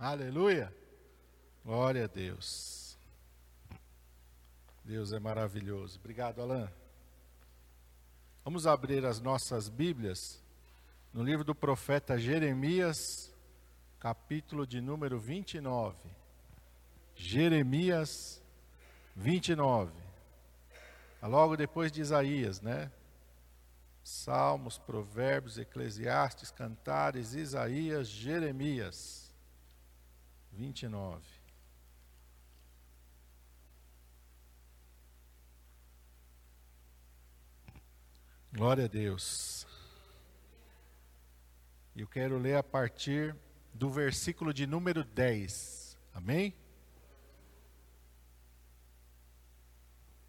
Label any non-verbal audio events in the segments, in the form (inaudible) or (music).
Aleluia. Glória a Deus. Deus é maravilhoso. Obrigado, Alain. Vamos abrir as nossas Bíblias no livro do profeta Jeremias, capítulo de número 29. Jeremias 29. Logo depois de Isaías, né? Salmos, Provérbios, Eclesiastes, Cantares, Isaías, Jeremias 29. Glória a Deus. Eu quero ler a partir do versículo de número 10. Amém?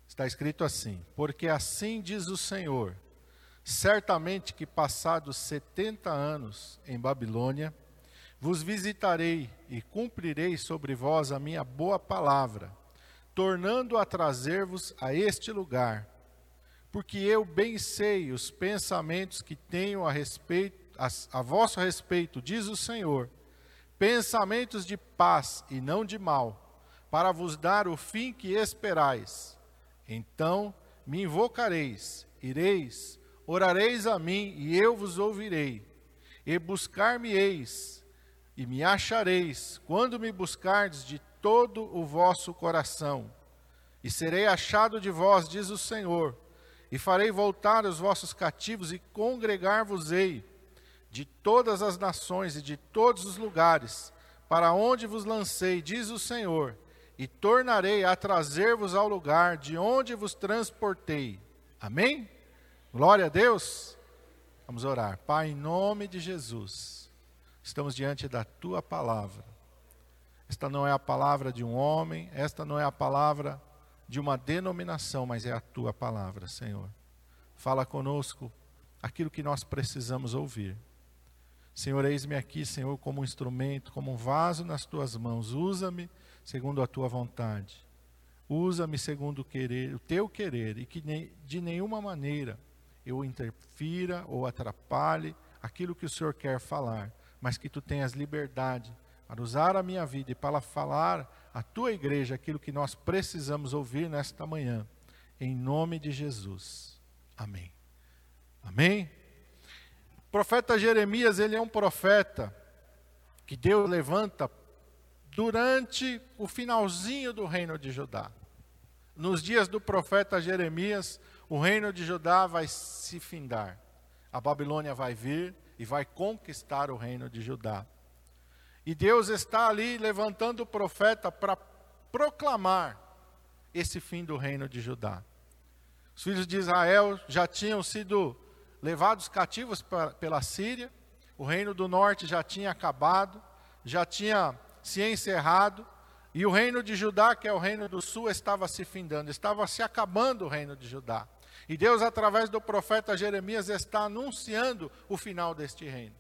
Está escrito assim: Porque assim diz o Senhor: certamente que passados setenta anos em Babilônia, vos visitarei e cumprirei sobre vós a minha boa palavra, tornando a trazer-vos a este lugar porque eu bem sei os pensamentos que tenho a respeito a, a vosso respeito, diz o Senhor, pensamentos de paz e não de mal, para vos dar o fim que esperais. Então me invocareis, ireis, orareis a mim e eu vos ouvirei. E buscar-me-eis e me achareis, quando me buscardes de todo o vosso coração. E serei achado de vós, diz o Senhor e farei voltar os vossos cativos e congregar-vos-ei de todas as nações e de todos os lugares, para onde vos lancei, diz o Senhor, e tornarei a trazer-vos ao lugar de onde vos transportei. Amém? Glória a Deus. Vamos orar. Pai, em nome de Jesus, estamos diante da tua palavra. Esta não é a palavra de um homem, esta não é a palavra de uma denominação, mas é a tua palavra, Senhor. Fala conosco aquilo que nós precisamos ouvir. Senhor, eis-me aqui, Senhor, como um instrumento, como um vaso nas tuas mãos. Usa-me segundo a tua vontade. Usa-me segundo o querer, o teu querer, e que de nenhuma maneira eu interfira ou atrapalhe aquilo que o Senhor quer falar, mas que tu tenhas liberdade para usar a minha vida e para falar à tua igreja aquilo que nós precisamos ouvir nesta manhã. Em nome de Jesus. Amém. Amém? O profeta Jeremias, ele é um profeta que Deus levanta durante o finalzinho do reino de Judá. Nos dias do profeta Jeremias, o reino de Judá vai se findar. A Babilônia vai vir e vai conquistar o reino de Judá. E Deus está ali levantando o profeta para proclamar esse fim do reino de Judá. Os filhos de Israel já tinham sido levados cativos pela Síria, o reino do norte já tinha acabado, já tinha se encerrado, e o reino de Judá, que é o reino do sul, estava se findando, estava se acabando o reino de Judá. E Deus, através do profeta Jeremias, está anunciando o final deste reino.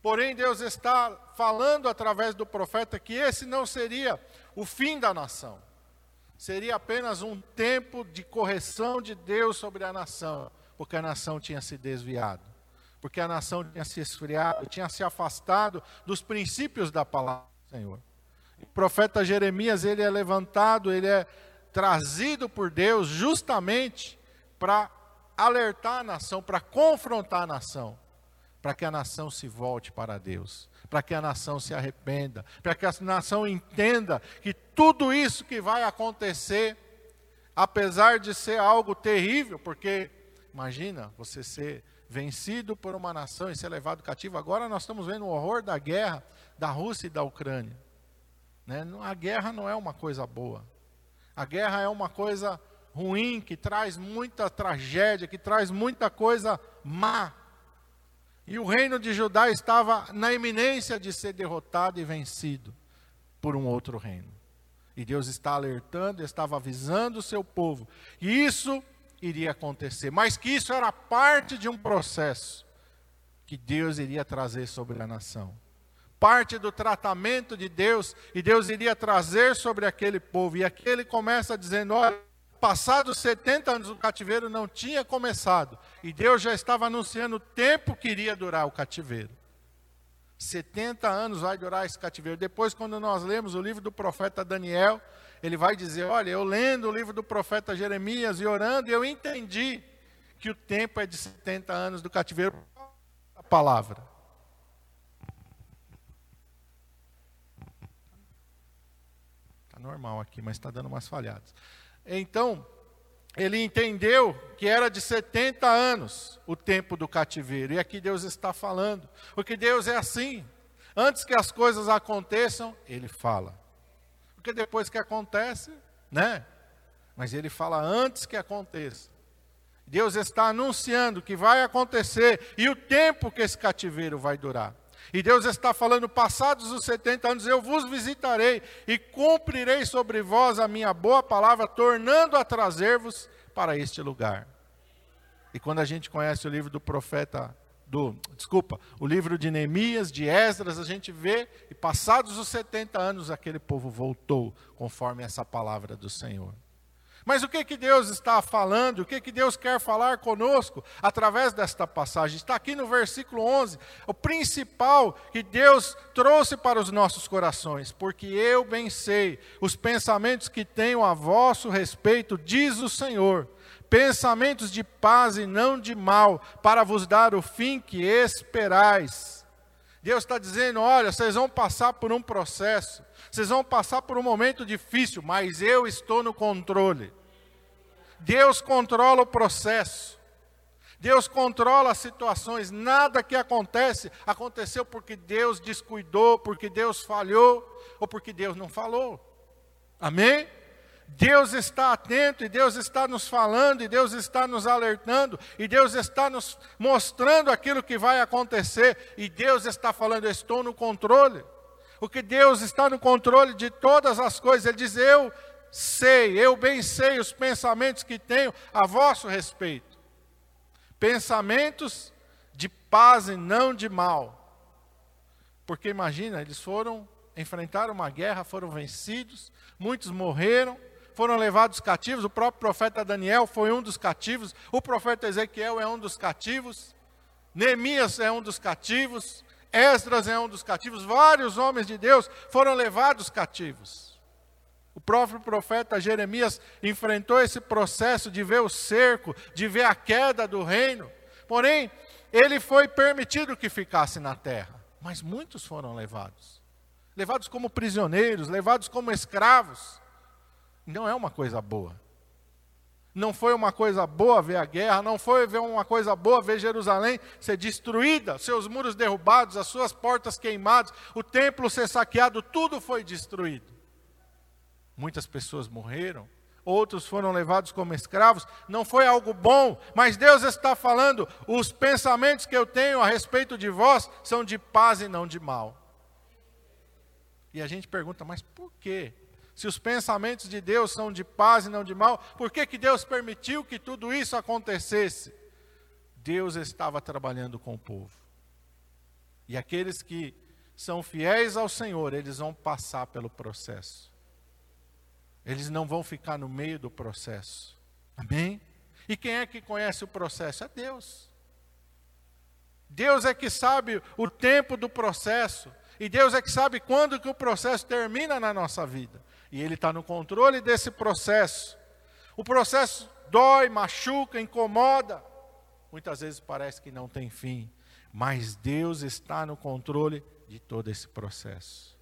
Porém, Deus está falando através do profeta que esse não seria o fim da nação. Seria apenas um tempo de correção de Deus sobre a nação, porque a nação tinha se desviado, porque a nação tinha se esfriado, tinha se afastado dos princípios da palavra do Senhor. O profeta Jeremias, ele é levantado, ele é trazido por Deus justamente para alertar a nação, para confrontar a nação para que a nação se volte para Deus, para que a nação se arrependa, para que a nação entenda que tudo isso que vai acontecer, apesar de ser algo terrível, porque imagina você ser vencido por uma nação e ser levado cativo. Agora nós estamos vendo o horror da guerra da Rússia e da Ucrânia. Né? A guerra não é uma coisa boa. A guerra é uma coisa ruim que traz muita tragédia, que traz muita coisa má e o reino de Judá estava na iminência de ser derrotado e vencido por um outro reino. E Deus está alertando, estava avisando o seu povo. E isso iria acontecer, mas que isso era parte de um processo que Deus iria trazer sobre a nação. Parte do tratamento de Deus, e Deus iria trazer sobre aquele povo. E aqui ele começa dizendo: olha passados 70 anos o cativeiro não tinha começado, e Deus já estava anunciando o tempo que iria durar o cativeiro. 70 anos vai durar esse cativeiro. Depois, quando nós lemos o livro do profeta Daniel, ele vai dizer: Olha, eu lendo o livro do profeta Jeremias e orando, eu entendi que o tempo é de 70 anos do cativeiro. A palavra. Está normal aqui, mas está dando umas falhadas. Então, ele entendeu que era de 70 anos o tempo do cativeiro. E aqui Deus está falando. Porque Deus é assim. Antes que as coisas aconteçam, ele fala. Porque depois que acontece, né? Mas ele fala antes que aconteça. Deus está anunciando que vai acontecer e o tempo que esse cativeiro vai durar. E Deus está falando: passados os 70 anos, eu vos visitarei e cumprirei sobre vós a minha boa palavra, tornando a trazer-vos para este lugar. E quando a gente conhece o livro do profeta, do, desculpa, o livro de Neemias, de Esdras, a gente vê, e passados os 70 anos, aquele povo voltou, conforme essa palavra do Senhor. Mas o que, que Deus está falando? O que, que Deus quer falar conosco através desta passagem? Está aqui no versículo 11. O principal que Deus trouxe para os nossos corações. Porque eu bem sei os pensamentos que tenho a vosso respeito, diz o Senhor. Pensamentos de paz e não de mal, para vos dar o fim que esperais. Deus está dizendo: olha, vocês vão passar por um processo. Vocês vão passar por um momento difícil, mas eu estou no controle. Deus controla o processo. Deus controla as situações. Nada que acontece aconteceu porque Deus descuidou, porque Deus falhou ou porque Deus não falou. Amém? Deus está atento e Deus está nos falando e Deus está nos alertando e Deus está nos mostrando aquilo que vai acontecer e Deus está falando: estou no controle porque Deus está no controle de todas as coisas. Ele diz: Eu sei, eu bem sei os pensamentos que tenho a vosso respeito. Pensamentos de paz e não de mal. Porque imagina, eles foram, enfrentaram uma guerra, foram vencidos, muitos morreram, foram levados cativos. O próprio profeta Daniel foi um dos cativos, o profeta Ezequiel é um dos cativos, Neemias é um dos cativos, Esdras é um dos cativos, vários homens de Deus foram levados cativos. O próprio profeta Jeremias enfrentou esse processo de ver o cerco, de ver a queda do reino. Porém, ele foi permitido que ficasse na terra, mas muitos foram levados. Levados como prisioneiros, levados como escravos. Não é uma coisa boa. Não foi uma coisa boa ver a guerra, não foi uma coisa boa ver Jerusalém ser destruída, seus muros derrubados, as suas portas queimadas, o templo ser saqueado, tudo foi destruído. Muitas pessoas morreram, outros foram levados como escravos, não foi algo bom, mas Deus está falando: os pensamentos que eu tenho a respeito de vós são de paz e não de mal. E a gente pergunta, mas por quê? Se os pensamentos de Deus são de paz e não de mal, por que, que Deus permitiu que tudo isso acontecesse? Deus estava trabalhando com o povo. E aqueles que são fiéis ao Senhor, eles vão passar pelo processo. Eles não vão ficar no meio do processo. Amém? E quem é que conhece o processo? É Deus. Deus é que sabe o tempo do processo. E Deus é que sabe quando que o processo termina na nossa vida. E Ele está no controle desse processo. O processo dói, machuca, incomoda. Muitas vezes parece que não tem fim. Mas Deus está no controle de todo esse processo.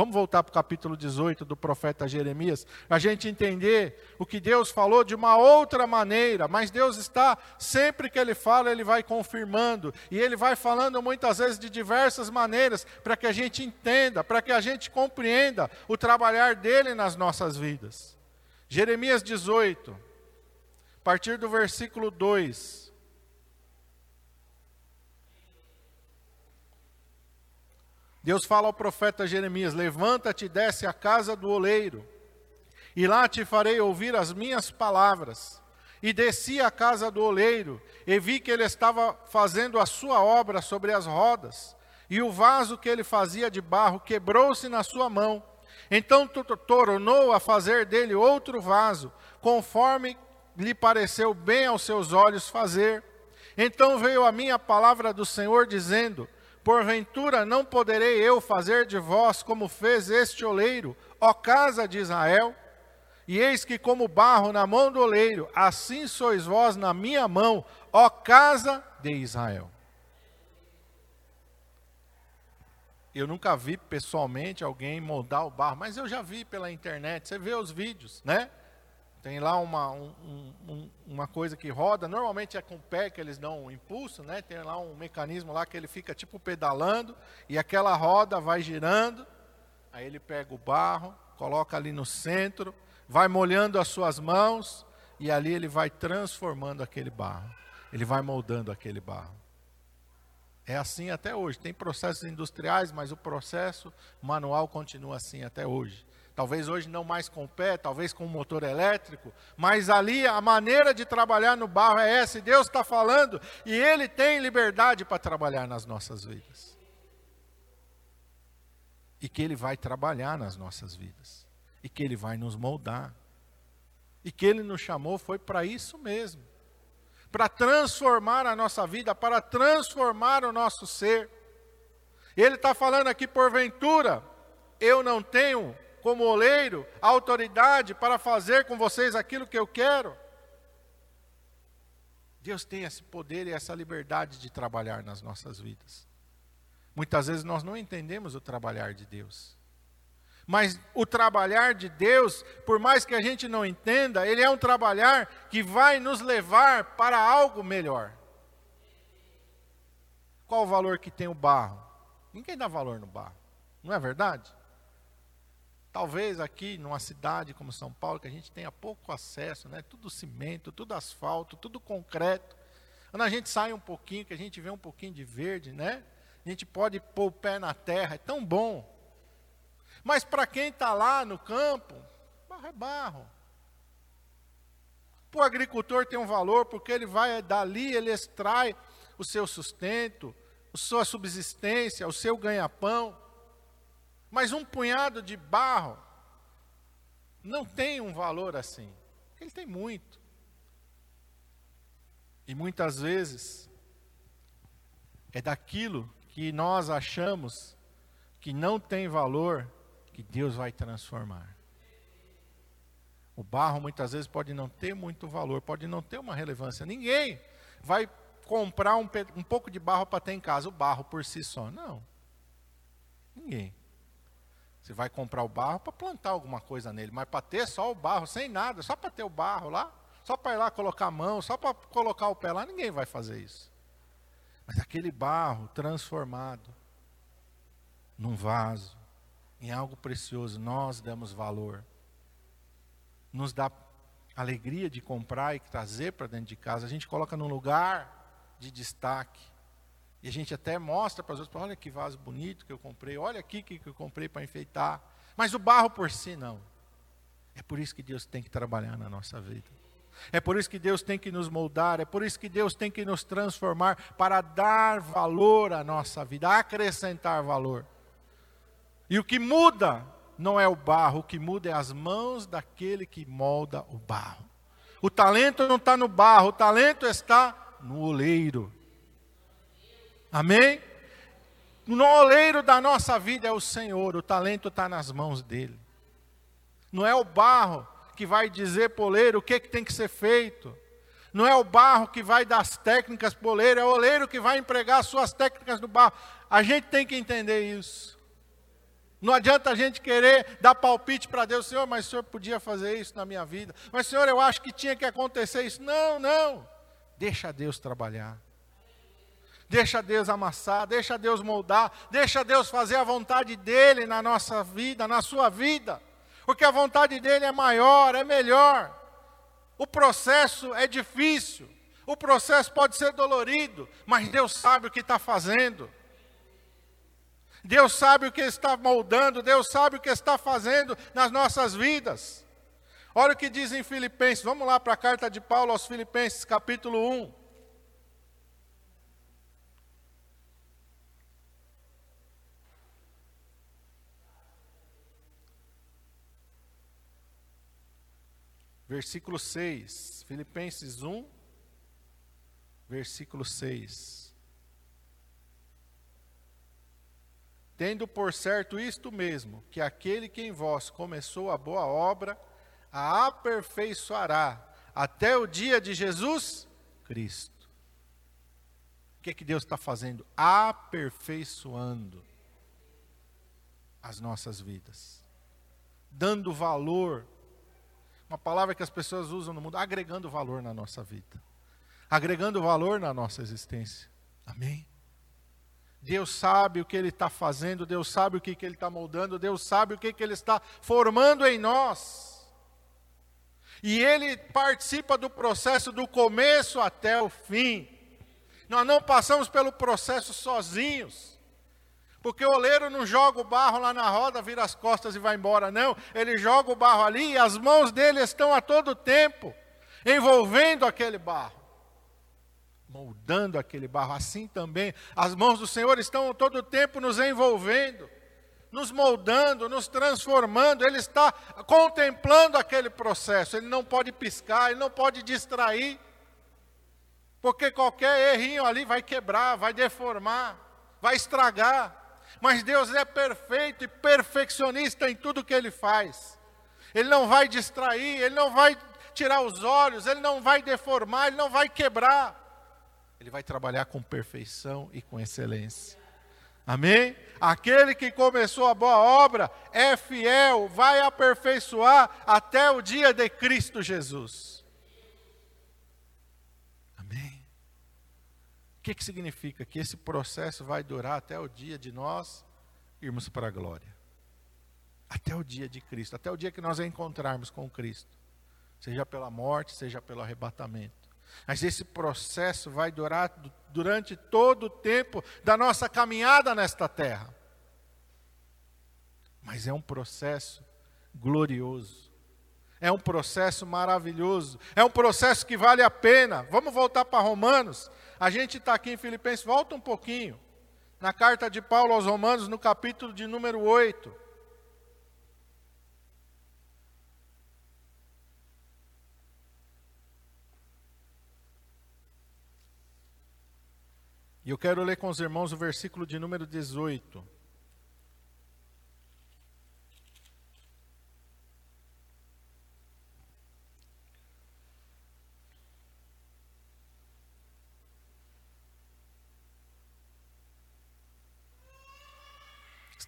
Vamos voltar para o capítulo 18 do profeta Jeremias, a gente entender o que Deus falou de uma outra maneira, mas Deus está, sempre que Ele fala, Ele vai confirmando, e Ele vai falando muitas vezes de diversas maneiras, para que a gente entenda, para que a gente compreenda o trabalhar dele nas nossas vidas. Jeremias 18, a partir do versículo 2. Deus fala ao profeta Jeremias: Levanta-te e desce à casa do oleiro, e lá te farei ouvir as minhas palavras. E desci à casa do oleiro, e vi que ele estava fazendo a sua obra sobre as rodas, e o vaso que ele fazia de barro quebrou-se na sua mão. Então tornou a fazer dele outro vaso, conforme lhe pareceu bem aos seus olhos fazer. Então veio a minha palavra do Senhor, dizendo: Porventura não poderei eu fazer de vós como fez este oleiro, ó casa de Israel? E eis que, como barro na mão do oleiro, assim sois vós na minha mão, ó casa de Israel. Eu nunca vi pessoalmente alguém moldar o barro, mas eu já vi pela internet. Você vê os vídeos, né? Tem lá uma, um, um, uma coisa que roda, normalmente é com o pé que eles dão um impulso, né? Tem lá um mecanismo lá que ele fica tipo pedalando e aquela roda vai girando. Aí ele pega o barro, coloca ali no centro, vai molhando as suas mãos e ali ele vai transformando aquele barro. Ele vai moldando aquele barro. É assim até hoje. Tem processos industriais, mas o processo manual continua assim até hoje. Talvez hoje não mais com o pé, talvez com o motor elétrico, mas ali a maneira de trabalhar no barro é essa, e Deus está falando, e Ele tem liberdade para trabalhar nas nossas vidas. E que Ele vai trabalhar nas nossas vidas, e que Ele vai nos moldar, e que Ele nos chamou foi para isso mesmo para transformar a nossa vida, para transformar o nosso ser. Ele está falando aqui, porventura, eu não tenho como oleiro, a autoridade para fazer com vocês aquilo que eu quero. Deus tem esse poder e essa liberdade de trabalhar nas nossas vidas. Muitas vezes nós não entendemos o trabalhar de Deus. Mas o trabalhar de Deus, por mais que a gente não entenda, ele é um trabalhar que vai nos levar para algo melhor. Qual o valor que tem o barro? Ninguém dá valor no barro, não é verdade? Talvez aqui numa cidade como São Paulo, que a gente tenha pouco acesso, né? tudo cimento, tudo asfalto, tudo concreto. Quando a gente sai um pouquinho, que a gente vê um pouquinho de verde, né? A gente pode pôr o pé na terra, é tão bom. Mas para quem está lá no campo, barro é barro. Para o agricultor tem um valor, porque ele vai dali, ele extrai o seu sustento, a sua subsistência, o seu ganha-pão. Mas um punhado de barro não tem um valor assim. Ele tem muito. E muitas vezes é daquilo que nós achamos que não tem valor que Deus vai transformar. O barro muitas vezes pode não ter muito valor, pode não ter uma relevância. Ninguém vai comprar um, um pouco de barro para ter em casa, o barro por si só. Não. Ninguém. Você vai comprar o barro para plantar alguma coisa nele, mas para ter só o barro, sem nada, só para ter o barro lá, só para ir lá colocar a mão, só para colocar o pé lá, ninguém vai fazer isso. Mas aquele barro transformado num vaso, em algo precioso, nós damos valor. Nos dá alegria de comprar e trazer para dentro de casa. A gente coloca num lugar de destaque. E a gente até mostra para os outros, olha que vaso bonito que eu comprei, olha aqui que eu comprei para enfeitar. Mas o barro por si não. É por isso que Deus tem que trabalhar na nossa vida. É por isso que Deus tem que nos moldar, é por isso que Deus tem que nos transformar para dar valor à nossa vida, acrescentar valor. E o que muda não é o barro, o que muda é as mãos daquele que molda o barro. O talento não está no barro, o talento está no oleiro. Amém? No oleiro da nossa vida é o Senhor, o talento está nas mãos dele. Não é o barro que vai dizer para o que, que tem que ser feito. Não é o barro que vai dar as técnicas para o oleiro, é o oleiro que vai empregar as suas técnicas no barro. A gente tem que entender isso. Não adianta a gente querer dar palpite para Deus, Senhor, mas o Senhor podia fazer isso na minha vida. Mas, Senhor, eu acho que tinha que acontecer isso. Não, não. Deixa Deus trabalhar. Deixa Deus amassar, deixa Deus moldar, deixa Deus fazer a vontade dele na nossa vida, na sua vida. Porque a vontade dele é maior, é melhor. O processo é difícil, o processo pode ser dolorido, mas Deus sabe o que está fazendo. Deus sabe o que está moldando, Deus sabe o que está fazendo nas nossas vidas. Olha o que diz em Filipenses, vamos lá para a carta de Paulo aos Filipenses, capítulo 1. Versículo 6. Filipenses 1, versículo 6. Tendo por certo isto mesmo, que aquele que em vós começou a boa obra, a aperfeiçoará até o dia de Jesus Cristo. O que, é que Deus está fazendo? Aperfeiçoando as nossas vidas, dando valor. Uma palavra que as pessoas usam no mundo, agregando valor na nossa vida, agregando valor na nossa existência. Amém? Deus sabe o que Ele está fazendo, Deus sabe o que, que Ele está moldando, Deus sabe o que, que Ele está formando em nós. E Ele participa do processo do começo até o fim. Nós não passamos pelo processo sozinhos. Porque o oleiro não joga o barro lá na roda, vira as costas e vai embora, não. Ele joga o barro ali e as mãos dele estão a todo tempo envolvendo aquele barro moldando aquele barro. Assim também, as mãos do Senhor estão todo o tempo nos envolvendo, nos moldando, nos transformando. Ele está contemplando aquele processo. Ele não pode piscar, ele não pode distrair. Porque qualquer errinho ali vai quebrar, vai deformar, vai estragar. Mas Deus é perfeito e perfeccionista em tudo que ele faz. Ele não vai distrair, ele não vai tirar os olhos, ele não vai deformar, ele não vai quebrar. Ele vai trabalhar com perfeição e com excelência. Amém? Aquele que começou a boa obra é fiel, vai aperfeiçoar até o dia de Cristo Jesus. Amém? O que, que significa? Que esse processo vai durar até o dia de nós irmos para a glória. Até o dia de Cristo, até o dia que nós encontrarmos com Cristo. Seja pela morte, seja pelo arrebatamento. Mas esse processo vai durar durante todo o tempo da nossa caminhada nesta terra. Mas é um processo glorioso. É um processo maravilhoso. É um processo que vale a pena. Vamos voltar para Romanos. A gente está aqui em Filipenses, volta um pouquinho. Na carta de Paulo aos Romanos, no capítulo de número 8. E eu quero ler com os irmãos o versículo de número 18.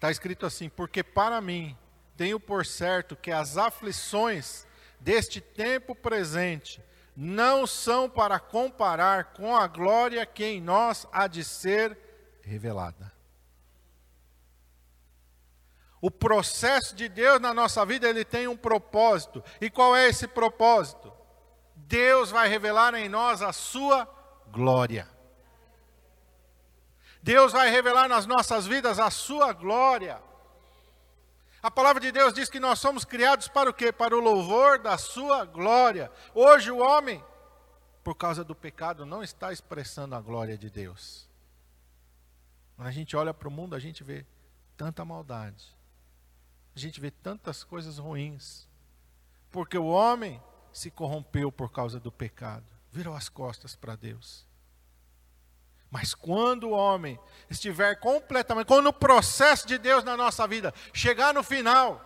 Está escrito assim: Porque para mim tenho por certo que as aflições deste tempo presente não são para comparar com a glória que em nós há de ser revelada. O processo de Deus na nossa vida, ele tem um propósito. E qual é esse propósito? Deus vai revelar em nós a sua glória. Deus vai revelar nas nossas vidas a sua glória. A palavra de Deus diz que nós somos criados para o quê? Para o louvor da sua glória. Hoje o homem, por causa do pecado, não está expressando a glória de Deus. Quando a gente olha para o mundo, a gente vê tanta maldade. A gente vê tantas coisas ruins. Porque o homem se corrompeu por causa do pecado, virou as costas para Deus. Mas quando o homem estiver completamente, quando o processo de Deus na nossa vida chegar no final,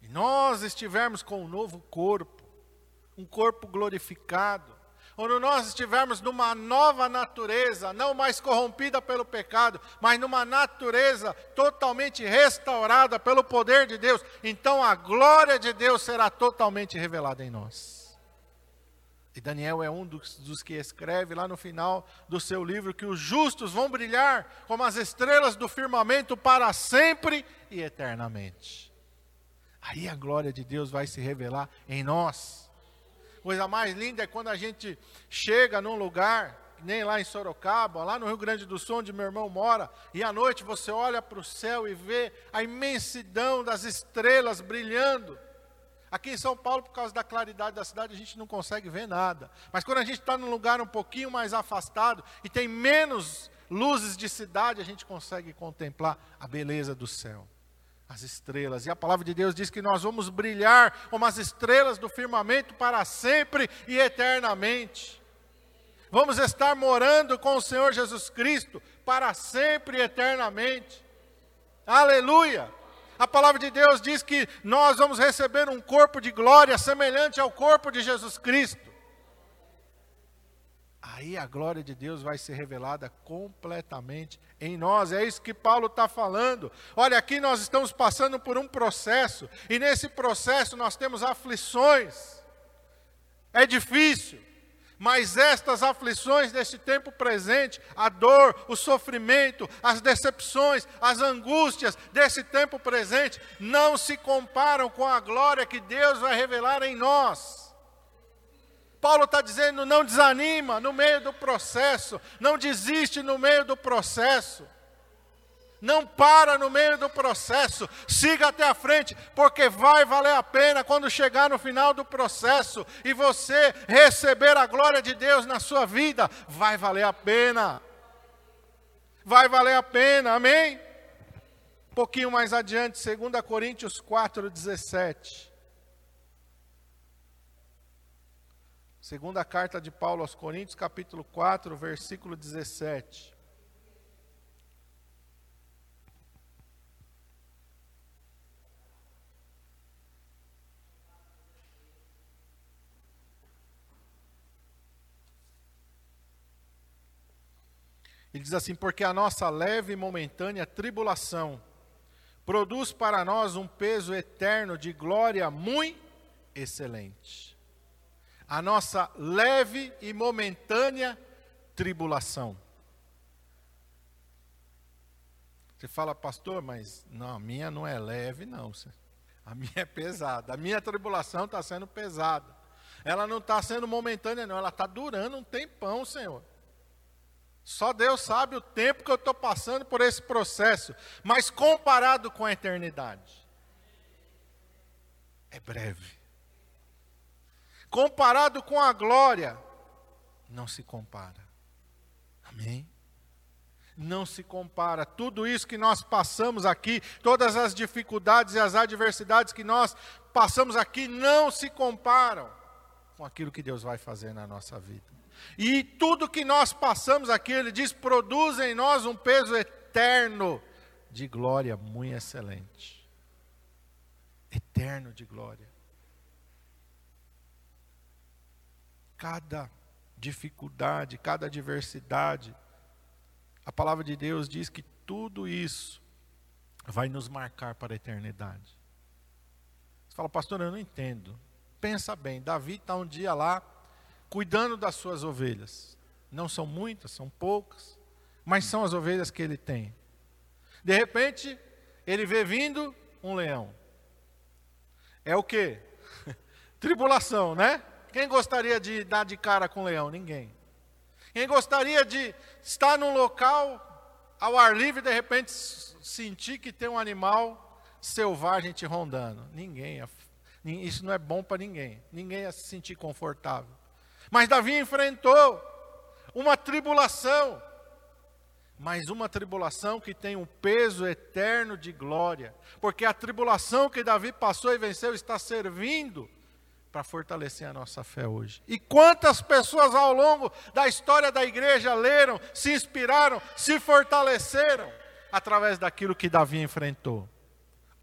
e nós estivermos com um novo corpo, um corpo glorificado, quando nós estivermos numa nova natureza, não mais corrompida pelo pecado, mas numa natureza totalmente restaurada pelo poder de Deus, então a glória de Deus será totalmente revelada em nós. E Daniel é um dos, dos, que escreve lá no final do seu livro que os justos vão brilhar como as estrelas do firmamento para sempre e eternamente. Aí a glória de Deus vai se revelar em nós. Coisa mais linda é quando a gente chega num lugar, nem lá em Sorocaba, lá no Rio Grande do Sul, onde meu irmão mora, e à noite você olha para o céu e vê a imensidão das estrelas brilhando. Aqui em São Paulo, por causa da claridade da cidade, a gente não consegue ver nada. Mas quando a gente está num lugar um pouquinho mais afastado e tem menos luzes de cidade, a gente consegue contemplar a beleza do céu, as estrelas. E a palavra de Deus diz que nós vamos brilhar como as estrelas do firmamento para sempre e eternamente. Vamos estar morando com o Senhor Jesus Cristo para sempre e eternamente. Aleluia! A palavra de Deus diz que nós vamos receber um corpo de glória semelhante ao corpo de Jesus Cristo. Aí a glória de Deus vai ser revelada completamente em nós. É isso que Paulo está falando. Olha, aqui nós estamos passando por um processo, e nesse processo nós temos aflições. É difícil, mas estas aflições deste tempo presente, a dor, o sofrimento, as decepções, as angústias desse tempo presente, não se comparam com a glória que Deus vai revelar em nós. Paulo está dizendo: não desanima no meio do processo, não desiste no meio do processo. Não para no meio do processo, siga até a frente, porque vai valer a pena quando chegar no final do processo e você receber a glória de Deus na sua vida, vai valer a pena. Vai valer a pena, amém? Um pouquinho mais adiante, 2 Coríntios 4, 17. Segunda carta de Paulo aos Coríntios, capítulo 4, versículo 17. Ele diz assim: Porque a nossa leve e momentânea tribulação produz para nós um peso eterno de glória muito excelente. A nossa leve e momentânea tribulação. Você fala, pastor, mas não, a minha não é leve, não. A minha é pesada. A minha tribulação está sendo pesada. Ela não está sendo momentânea, não. Ela está durando um tempão, Senhor. Só Deus sabe o tempo que eu estou passando por esse processo, mas comparado com a eternidade, é breve. Comparado com a glória, não se compara. Amém? Não se compara. Tudo isso que nós passamos aqui, todas as dificuldades e as adversidades que nós passamos aqui, não se comparam com aquilo que Deus vai fazer na nossa vida. E tudo que nós passamos aqui, ele diz, produz em nós um peso eterno de glória muito excelente. Eterno de glória. Cada dificuldade, cada adversidade, a palavra de Deus diz que tudo isso vai nos marcar para a eternidade. Você fala, pastor, eu não entendo. Pensa bem, Davi está um dia lá cuidando das suas ovelhas. Não são muitas, são poucas, mas são as ovelhas que ele tem. De repente, ele vê vindo um leão. É o que? (laughs) Tribulação, né? Quem gostaria de dar de cara com um leão? Ninguém. Quem gostaria de estar num local ao ar livre e de repente sentir que tem um animal selvagem te rondando? Ninguém. Isso não é bom para ninguém. Ninguém ia se sentir confortável. Mas Davi enfrentou uma tribulação, mas uma tribulação que tem um peso eterno de glória, porque a tribulação que Davi passou e venceu está servindo para fortalecer a nossa fé hoje. E quantas pessoas ao longo da história da igreja leram, se inspiraram, se fortaleceram através daquilo que Davi enfrentou.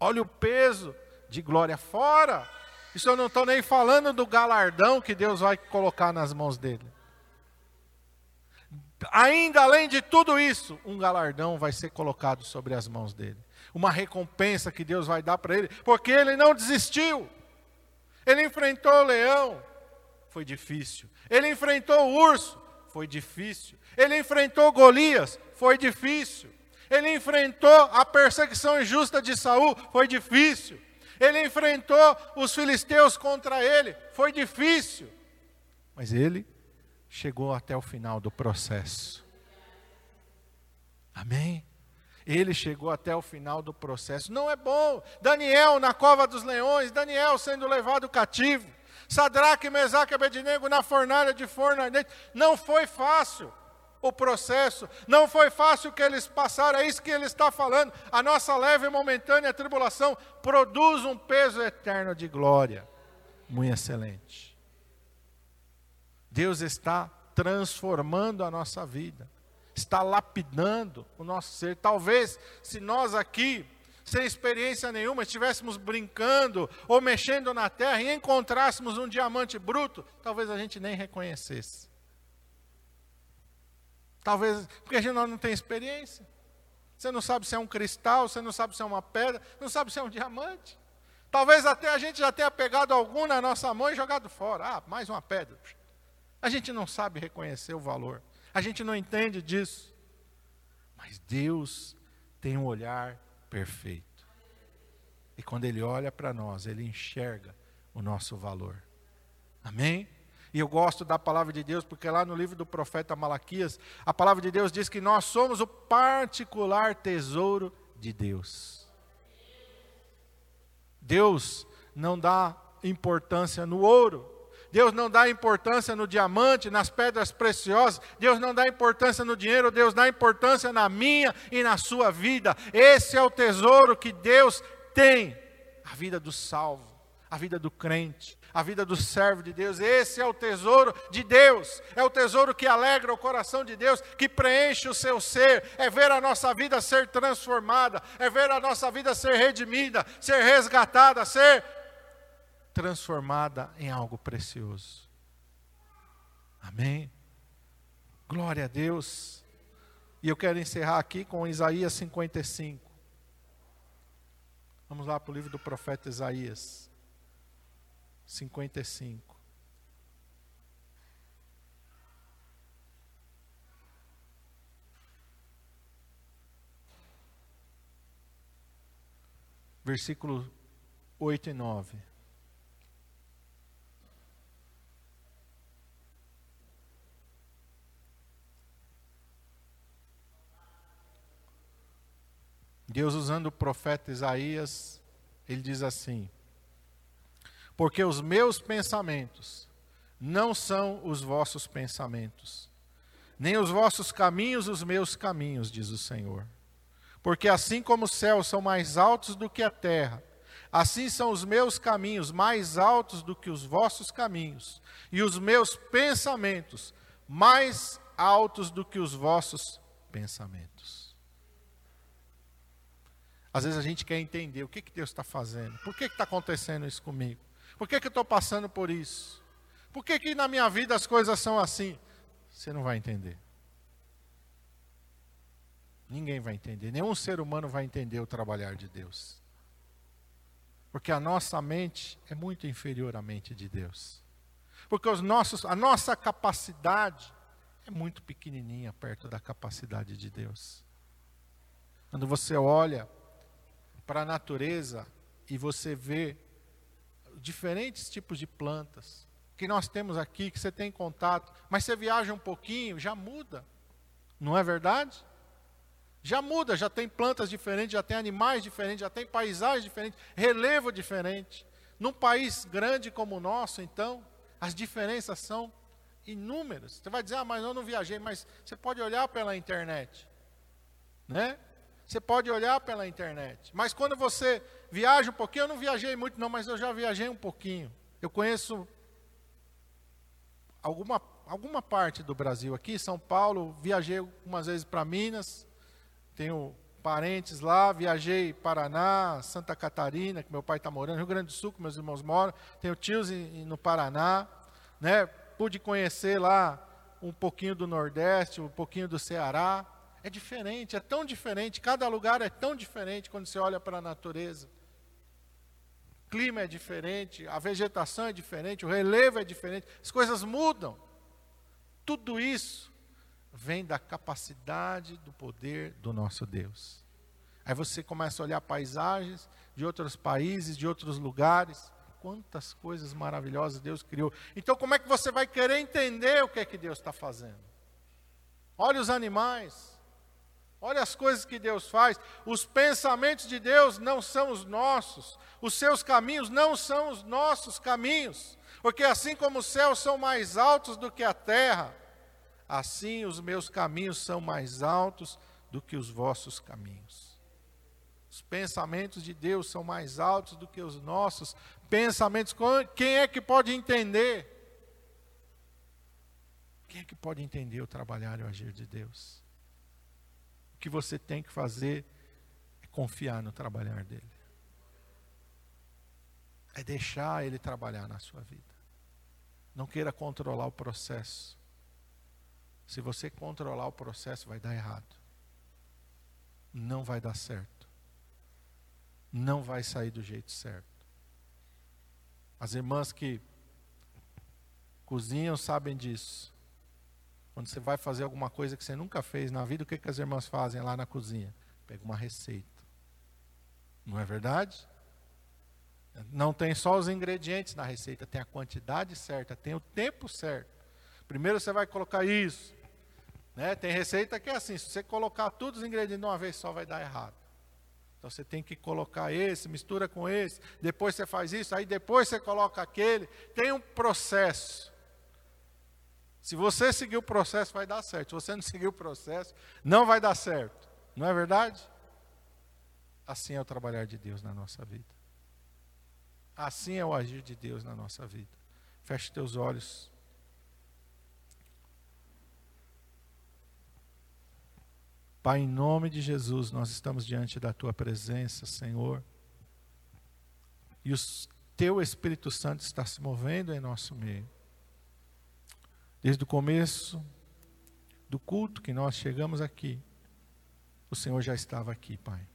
Olha o peso de glória fora isso eu não estou nem falando do galardão que Deus vai colocar nas mãos dele. Ainda além de tudo isso, um galardão vai ser colocado sobre as mãos dele. Uma recompensa que Deus vai dar para ele, porque ele não desistiu. Ele enfrentou o leão, foi difícil. Ele enfrentou o urso, foi difícil. Ele enfrentou Golias, foi difícil. Ele enfrentou a perseguição injusta de Saul, foi difícil. Ele enfrentou os filisteus contra ele, foi difícil, mas ele chegou até o final do processo. Amém? Ele chegou até o final do processo. Não é bom. Daniel na cova dos leões, Daniel sendo levado cativo, Sadraque, Mesaque e Abednego na fornalha de forno Não foi fácil o processo. Não foi fácil que eles passaram, é isso que ele está falando. A nossa leve e momentânea tribulação produz um peso eterno de glória. Muito excelente. Deus está transformando a nossa vida, está lapidando o nosso ser. Talvez, se nós aqui, sem experiência nenhuma, estivéssemos brincando ou mexendo na terra e encontrássemos um diamante bruto, talvez a gente nem reconhecesse. Talvez, porque a gente não tem experiência. Você não sabe se é um cristal, você não sabe se é uma pedra, não sabe se é um diamante. Talvez até a gente já tenha pegado algum na nossa mão e jogado fora. Ah, mais uma pedra. A gente não sabe reconhecer o valor. A gente não entende disso. Mas Deus tem um olhar perfeito. E quando Ele olha para nós, Ele enxerga o nosso valor. Amém? E eu gosto da palavra de Deus, porque lá no livro do profeta Malaquias, a palavra de Deus diz que nós somos o particular tesouro de Deus. Deus não dá importância no ouro, Deus não dá importância no diamante, nas pedras preciosas, Deus não dá importância no dinheiro, Deus dá importância na minha e na sua vida. Esse é o tesouro que Deus tem, a vida do salvo, a vida do crente a vida do servo de Deus. Esse é o tesouro de Deus, é o tesouro que alegra o coração de Deus, que preenche o seu ser, é ver a nossa vida ser transformada, é ver a nossa vida ser redimida, ser resgatada, ser transformada em algo precioso. Amém? Glória a Deus. E eu quero encerrar aqui com Isaías 55. Vamos lá para o livro do profeta Isaías. 55. Versículo 8 e 9. Deus usando o profeta Isaías, ele diz assim: porque os meus pensamentos não são os vossos pensamentos, nem os vossos caminhos os meus caminhos, diz o Senhor. Porque assim como os céus são mais altos do que a terra, assim são os meus caminhos mais altos do que os vossos caminhos, e os meus pensamentos mais altos do que os vossos pensamentos. Às vezes a gente quer entender o que, que Deus está fazendo, por que está acontecendo isso comigo. Por que, que eu estou passando por isso? Por que, que na minha vida as coisas são assim? Você não vai entender. Ninguém vai entender. Nenhum ser humano vai entender o trabalhar de Deus. Porque a nossa mente é muito inferior à mente de Deus. Porque os nossos, a nossa capacidade é muito pequenininha perto da capacidade de Deus. Quando você olha para a natureza e você vê diferentes tipos de plantas que nós temos aqui, que você tem contato, mas você viaja um pouquinho, já muda. Não é verdade? Já muda, já tem plantas diferentes, já tem animais diferentes, já tem paisagens diferentes, relevo diferente. Num país grande como o nosso, então, as diferenças são inúmeras. Você vai dizer, ah, mas eu não viajei, mas você pode olhar pela internet, né? Você pode olhar pela internet. Mas quando você viaja um pouquinho, eu não viajei muito não, mas eu já viajei um pouquinho. Eu conheço alguma, alguma parte do Brasil aqui, São Paulo, viajei algumas vezes para Minas, tenho parentes lá, viajei Paraná, Santa Catarina, que meu pai está morando, Rio Grande do Sul, que meus irmãos moram, tenho tios em, no Paraná, né? pude conhecer lá um pouquinho do Nordeste, um pouquinho do Ceará, é diferente, é tão diferente, cada lugar é tão diferente quando você olha para a natureza clima é diferente, a vegetação é diferente, o relevo é diferente, as coisas mudam. Tudo isso vem da capacidade do poder do nosso Deus. Aí você começa a olhar paisagens de outros países, de outros lugares. Quantas coisas maravilhosas Deus criou. Então, como é que você vai querer entender o que é que Deus está fazendo? Olha os animais, Olha as coisas que Deus faz. Os pensamentos de Deus não são os nossos. Os seus caminhos não são os nossos caminhos. Porque assim como os céus são mais altos do que a terra, assim os meus caminhos são mais altos do que os vossos caminhos. Os pensamentos de Deus são mais altos do que os nossos pensamentos. Quem é que pode entender? Quem é que pode entender o trabalhar e o agir de Deus? Que você tem que fazer é confiar no trabalhar dele. É deixar ele trabalhar na sua vida. Não queira controlar o processo. Se você controlar o processo, vai dar errado. Não vai dar certo. Não vai sair do jeito certo. As irmãs que cozinham sabem disso. Quando você vai fazer alguma coisa que você nunca fez na vida, o que, que as irmãs fazem lá na cozinha? Pega uma receita. Não é verdade? Não tem só os ingredientes na receita, tem a quantidade certa, tem o tempo certo. Primeiro você vai colocar isso. Né? Tem receita que é assim, se você colocar todos os ingredientes de uma vez só, vai dar errado. Então você tem que colocar esse, mistura com esse, depois você faz isso, aí depois você coloca aquele. Tem um processo. Se você seguir o processo, vai dar certo. Se você não seguir o processo, não vai dar certo. Não é verdade? Assim é o trabalhar de Deus na nossa vida. Assim é o agir de Deus na nossa vida. Feche teus olhos. Pai, em nome de Jesus, nós estamos diante da tua presença, Senhor. E o teu Espírito Santo está se movendo em nosso meio. Desde o começo do culto que nós chegamos aqui, o Senhor já estava aqui, Pai.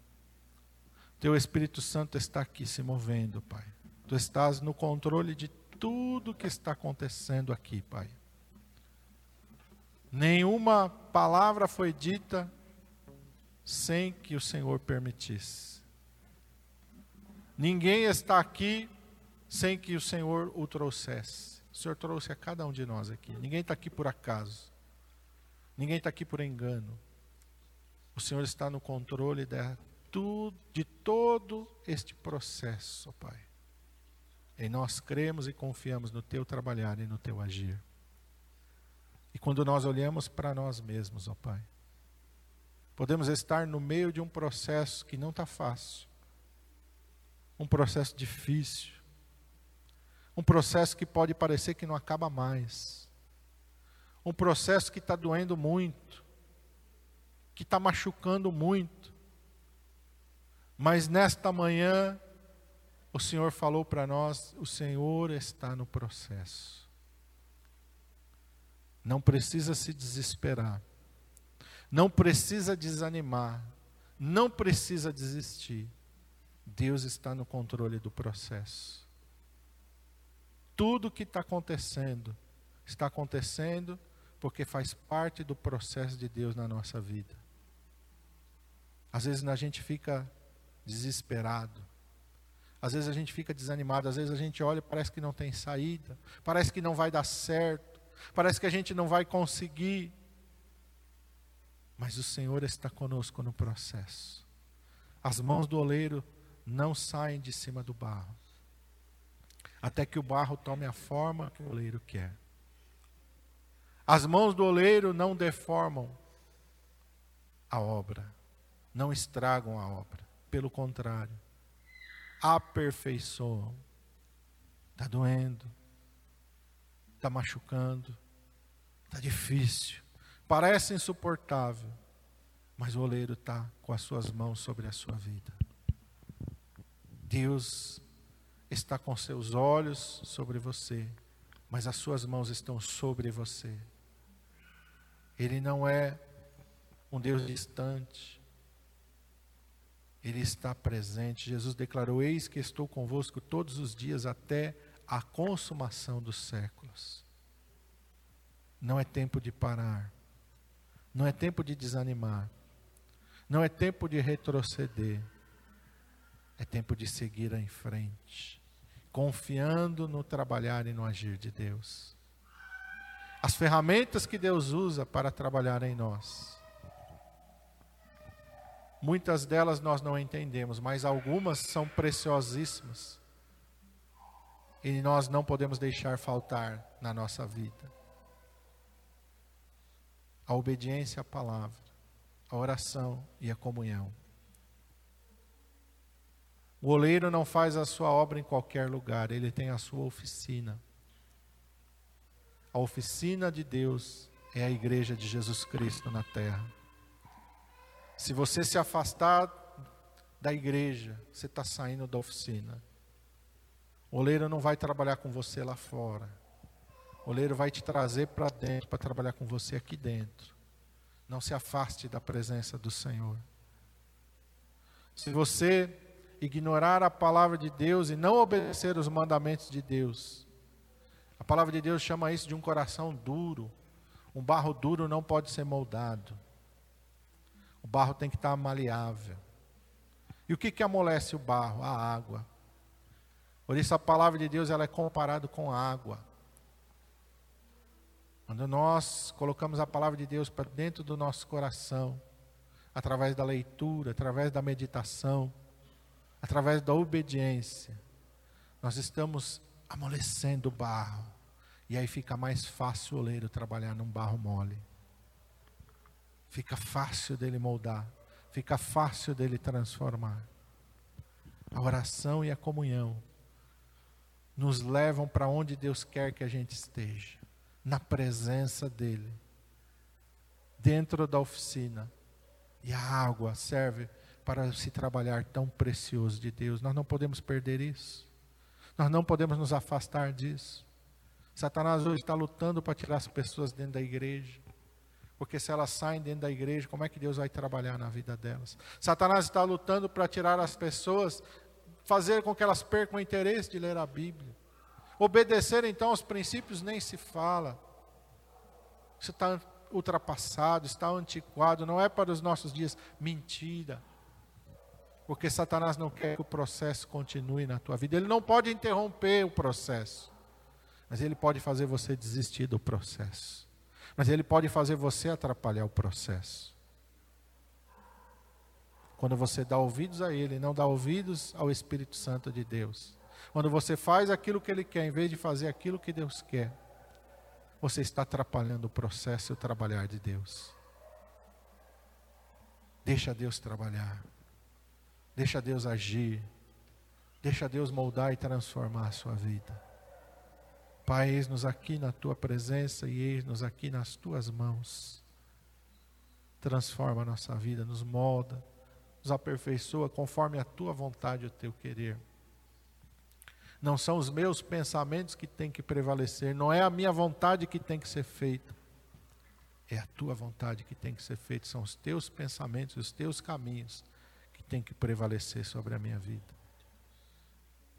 Teu Espírito Santo está aqui se movendo, Pai. Tu estás no controle de tudo que está acontecendo aqui, Pai. Nenhuma palavra foi dita sem que o Senhor permitisse. Ninguém está aqui sem que o Senhor o trouxesse. O Senhor trouxe a cada um de nós aqui. Ninguém está aqui por acaso. Ninguém está aqui por engano. O Senhor está no controle de, de todo este processo, Pai. E nós cremos e confiamos no teu trabalhar e no teu agir. E quando nós olhamos para nós mesmos, ó Pai, podemos estar no meio de um processo que não está fácil, um processo difícil, um processo que pode parecer que não acaba mais, um processo que está doendo muito, que está machucando muito, mas nesta manhã o Senhor falou para nós: o Senhor está no processo. Não precisa se desesperar, não precisa desanimar, não precisa desistir. Deus está no controle do processo. Tudo que está acontecendo, está acontecendo porque faz parte do processo de Deus na nossa vida. Às vezes a gente fica desesperado, às vezes a gente fica desanimado, às vezes a gente olha e parece que não tem saída, parece que não vai dar certo, parece que a gente não vai conseguir. Mas o Senhor está conosco no processo. As mãos do oleiro não saem de cima do barro, até que o barro tome a forma que o oleiro quer. As mãos do oleiro não deformam a obra, não estragam a obra, pelo contrário, aperfeiçoam. Está doendo, está machucando, está difícil, parece insuportável, mas o oleiro está com as suas mãos sobre a sua vida. Deus está com seus olhos sobre você, mas as suas mãos estão sobre você. Ele não é um Deus distante, ele está presente. Jesus declarou: Eis que estou convosco todos os dias até a consumação dos séculos. Não é tempo de parar. Não é tempo de desanimar. Não é tempo de retroceder. É tempo de seguir em frente, confiando no trabalhar e no agir de Deus. As ferramentas que Deus usa para trabalhar em nós Muitas delas nós não entendemos, mas algumas são preciosíssimas. E nós não podemos deixar faltar na nossa vida. A obediência à palavra, a oração e a comunhão. O oleiro não faz a sua obra em qualquer lugar, ele tem a sua oficina. A oficina de Deus é a igreja de Jesus Cristo na terra. Se você se afastar da igreja, você está saindo da oficina. O oleiro não vai trabalhar com você lá fora. O oleiro vai te trazer para dentro para trabalhar com você aqui dentro. Não se afaste da presença do Senhor. Se você ignorar a palavra de Deus e não obedecer os mandamentos de Deus, a palavra de Deus chama isso de um coração duro. Um barro duro não pode ser moldado. O barro tem que estar maleável. E o que, que amolece o barro? A água. Por isso a palavra de Deus ela é comparada com água. Quando nós colocamos a palavra de Deus para dentro do nosso coração, através da leitura, através da meditação, através da obediência, nós estamos amolecendo o barro. E aí fica mais fácil o oleiro trabalhar num barro mole. Fica fácil dele moldar, fica fácil dele transformar. A oração e a comunhão nos levam para onde Deus quer que a gente esteja na presença dEle, dentro da oficina. E a água serve para se trabalhar tão precioso de Deus. Nós não podemos perder isso. Nós não podemos nos afastar disso. Satanás hoje está lutando para tirar as pessoas dentro da igreja. Porque se elas saem dentro da igreja, como é que Deus vai trabalhar na vida delas? Satanás está lutando para tirar as pessoas, fazer com que elas percam o interesse de ler a Bíblia. Obedecer então aos princípios nem se fala. Isso está ultrapassado, está antiquado, não é para os nossos dias. Mentira. Porque Satanás não quer que o processo continue na tua vida. Ele não pode interromper o processo. Mas ele pode fazer você desistir do processo. Mas ele pode fazer você atrapalhar o processo. Quando você dá ouvidos a ele, não dá ouvidos ao Espírito Santo de Deus. Quando você faz aquilo que Ele quer, em vez de fazer aquilo que Deus quer, você está atrapalhando o processo e o trabalhar de Deus. Deixa Deus trabalhar. Deixa Deus agir. Deixa Deus moldar e transformar a sua vida. Pai, eis-nos aqui na tua presença e eis-nos aqui nas tuas mãos. Transforma a nossa vida, nos molda, nos aperfeiçoa conforme a tua vontade e o teu querer. Não são os meus pensamentos que têm que prevalecer, não é a minha vontade que tem que ser feita. É a tua vontade que tem que ser feita, são os teus pensamentos, os teus caminhos têm que prevalecer sobre a minha vida.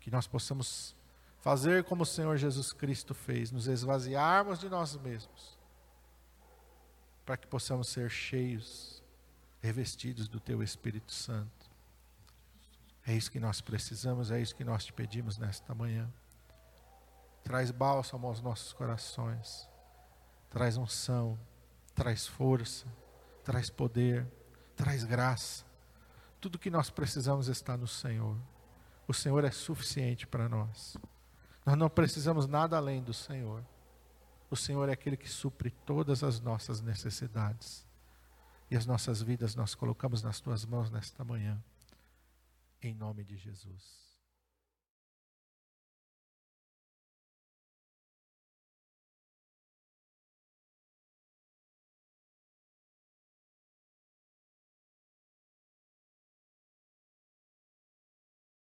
Que nós possamos fazer como o Senhor Jesus Cristo fez, nos esvaziarmos de nós mesmos, para que possamos ser cheios, revestidos do teu Espírito Santo é isso que nós precisamos, é isso que nós te pedimos nesta manhã. Traz bálsamo aos nossos corações, traz unção, traz força, traz poder, traz graça. Tudo que nós precisamos está no Senhor. O Senhor é suficiente para nós. Nós não precisamos nada além do Senhor. O Senhor é aquele que supre todas as nossas necessidades. E as nossas vidas nós colocamos nas tuas mãos nesta manhã em nome de Jesus.